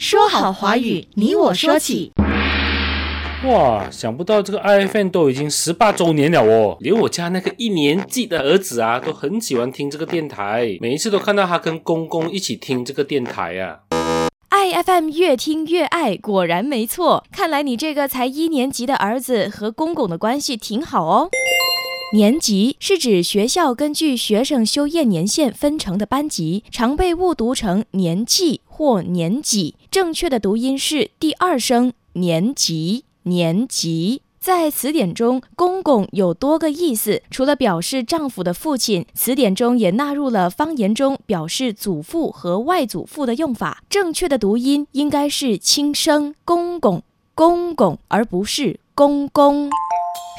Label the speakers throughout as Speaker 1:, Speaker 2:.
Speaker 1: 说好华语，你我说起。
Speaker 2: 哇，想不到这个 iPhone 都已经十八周年了哦，连我家那个一年级的儿子啊，都很喜欢听这个电台，每一次都看到他跟公公一起听这个电台啊。
Speaker 3: iFM 越听越爱，果然没错。看来你这个才一年级的儿子和公公的关系挺好哦。年级是指学校根据学生修业年限分成的班级，常被误读成年纪或年级。正确的读音是第二声年级。年级在词典中，公公有多个意思，除了表示丈夫的父亲，词典中也纳入了方言中表示祖父和外祖父的用法。正确的读音应该是轻声公公公公，而不是公公。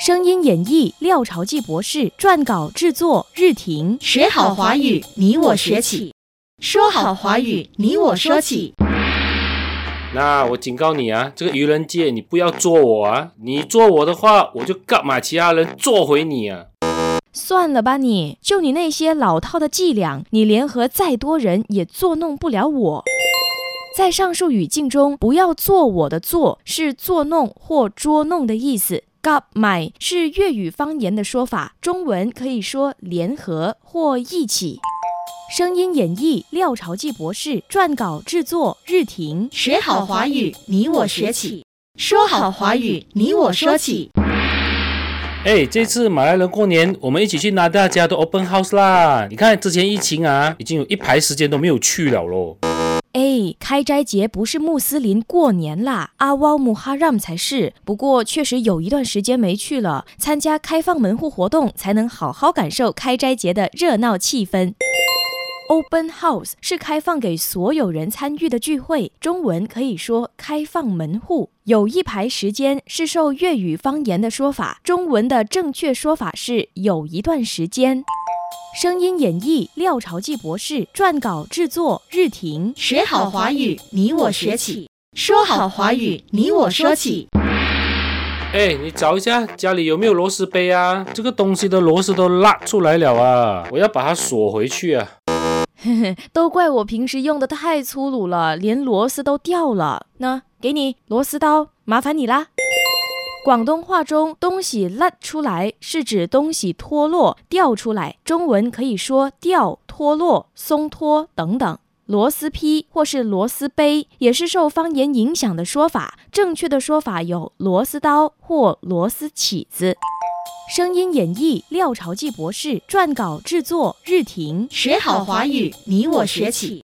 Speaker 3: 声音演绎：廖朝记博士撰稿制作：日婷。
Speaker 1: 学好华语，你我学起；说好华语，你我说起。
Speaker 2: 那我警告你啊，这个愚人节你不要做我啊！你做我的话，我就干嘛其他人做回你啊！
Speaker 3: 算了吧，你就你那些老套的伎俩，你联合再多人也作弄不了我。在上述语境中，不要做我的做是作弄或捉弄的意思。Gap 买是粤语方言的说法，中文可以说联合或一起。声音演绎：廖朝记博士撰稿制作：日婷。
Speaker 1: 学好华语，你我学起；说好华语，你我说起。
Speaker 2: 哎，这次马来人过年，我们一起去拿大家的 open house 啦！你看，之前疫情啊，已经有一排时间都没有去了咯。
Speaker 3: 哎，开斋节不是穆斯林过年啦，阿瓦穆哈让才是。不过确实有一段时间没去了，参加开放门户活动，才能好好感受开斋节的热闹气氛。Open house 是开放给所有人参与的聚会，中文可以说开放门户。有一排时间是受粤语方言的说法，中文的正确说法是有一段时间。声音演绎：廖朝记博士撰稿制作：日婷。
Speaker 1: 学好华语，你我学起；说好华语，你我说起。
Speaker 2: 哎，你找一下家里有没有螺丝杯啊？这个东西的螺丝都拉出来了啊！我要把它锁回去啊！
Speaker 3: 嘿嘿，都怪我平时用的太粗鲁了，连螺丝都掉了。那给你螺丝刀，麻烦你啦。广东话中，东西烂出来是指东西脱落、掉出来。中文可以说掉、脱落、松脱等等。螺丝批或是螺丝杯也是受方言影响的说法。正确的说法有螺丝刀或螺丝起子。声音演绎：廖朝记博士撰稿制作：日婷。
Speaker 1: 学好华语，你我学起；